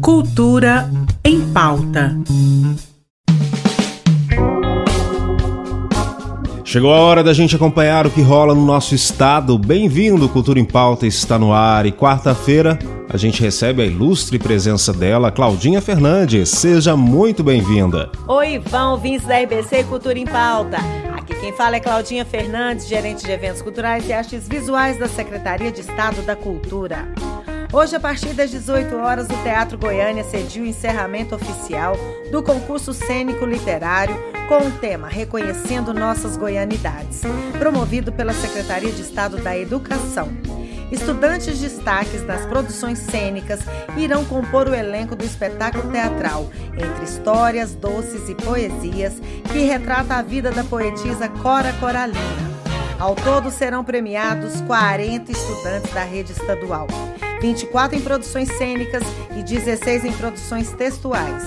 Cultura em pauta. Chegou a hora da gente acompanhar o que rola no nosso estado. Bem-vindo, Cultura em Pauta está no ar e quarta-feira a gente recebe a ilustre presença dela, Claudinha Fernandes. Seja muito bem-vinda. Oi, Ivan, ouvintes da RBC Cultura em Pauta. Aqui quem fala é Claudinha Fernandes, gerente de eventos culturais e artes visuais da Secretaria de Estado da Cultura. Hoje, a partir das 18 horas, o Teatro Goiânia cediu o encerramento oficial do concurso cênico literário com o tema Reconhecendo Nossas Goianidades, promovido pela Secretaria de Estado da Educação. Estudantes destaques nas produções cênicas irão compor o elenco do espetáculo teatral, entre histórias, doces e poesias, que retrata a vida da poetisa Cora Coralina. Ao todo serão premiados 40 estudantes da rede estadual. 24 em produções cênicas e 16 em produções textuais.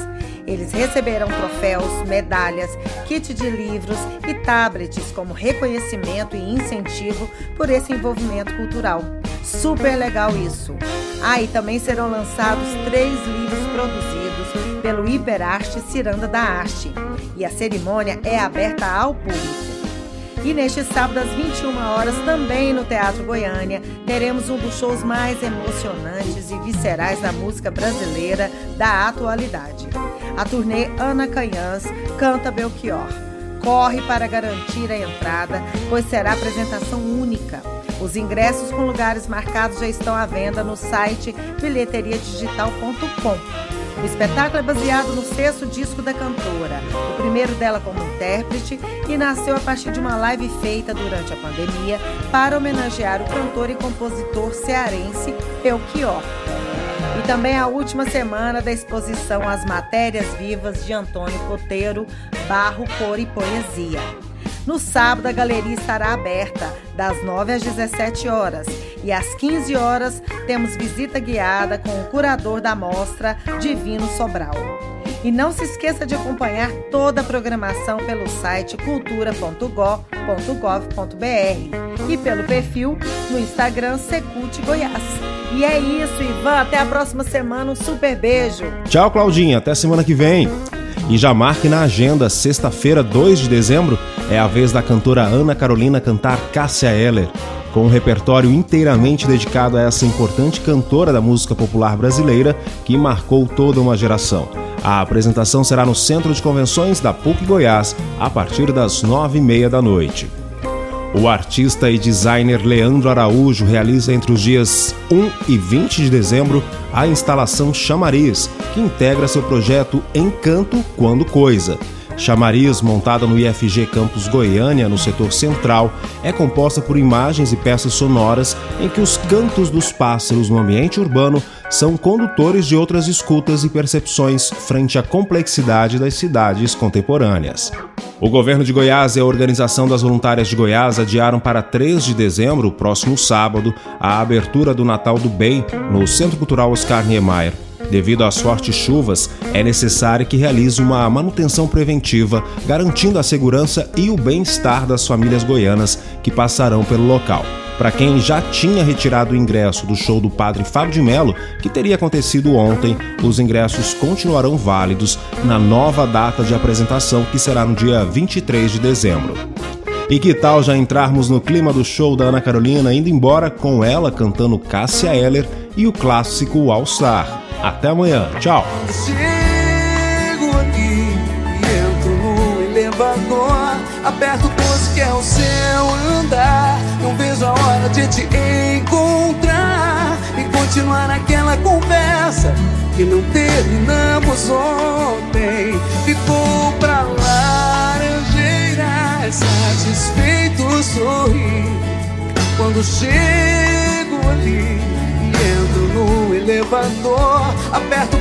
Eles receberão troféus, medalhas, kit de livros e tablets como reconhecimento e incentivo por esse envolvimento cultural. Super legal isso! Ah, e também serão lançados três livros produzidos pelo Hiperarte Ciranda da Arte. E a cerimônia é aberta ao público. E neste sábado, às 21 horas, também no Teatro Goiânia, teremos um dos shows mais emocionantes e viscerais da música brasileira da atualidade. A turnê Ana Canhãs canta Belchior. Corre para garantir a entrada, pois será apresentação única. Os ingressos com lugares marcados já estão à venda no site bilheteriadigital.com. O espetáculo é baseado no sexto disco da cantora, o primeiro dela como intérprete, e nasceu a partir de uma live feita durante a pandemia para homenagear o cantor e compositor cearense Belchior. E também a última semana da exposição As Matérias Vivas de Antônio Coteiro, Barro, Cor e Poesia. No sábado, a galeria estará aberta das 9 às 17 horas e às 15 horas temos visita guiada com o curador da mostra Divino Sobral. E não se esqueça de acompanhar toda a programação pelo site cultura.gov.br e pelo perfil no Instagram Secult Goiás. E é isso, Ivan. Até a próxima semana. Um super beijo. Tchau, Claudinha. Até semana que vem. E já marque na agenda, sexta-feira, 2 de dezembro, é a vez da cantora Ana Carolina cantar Cássia Eller. Com um repertório inteiramente dedicado a essa importante cantora da música popular brasileira que marcou toda uma geração. A apresentação será no Centro de Convenções da PUC Goiás, a partir das nove e meia da noite. O artista e designer Leandro Araújo realiza entre os dias 1 e 20 de dezembro a instalação Chamariz, que integra seu projeto Encanto Quando Coisa. Chamariz, montada no IFG Campus Goiânia, no setor central, é composta por imagens e peças sonoras em que os cantos dos pássaros no ambiente urbano são condutores de outras escutas e percepções frente à complexidade das cidades contemporâneas. O governo de Goiás e a Organização das Voluntárias de Goiás adiaram para 3 de dezembro, próximo sábado, a abertura do Natal do Bem no Centro Cultural Oscar Niemeyer. Devido às fortes chuvas, é necessário que realize uma manutenção preventiva, garantindo a segurança e o bem-estar das famílias goianas que passarão pelo local. Para quem já tinha retirado o ingresso do show do padre Fábio de Mello, que teria acontecido ontem, os ingressos continuarão válidos na nova data de apresentação, que será no dia 23 de dezembro. E que tal já entrarmos no clima do show da Ana Carolina, indo embora com ela cantando Cássia Eller e o clássico All Star? Até amanhã, tchau! Chego aqui elevador, aperto o que é o seu andar. Não vejo a hora de te encontrar e continuar naquela conversa que não terminamos ontem. Ficou pra laranjeira, satisfeito sorrir quando chego ali e entro no elevador. Aperto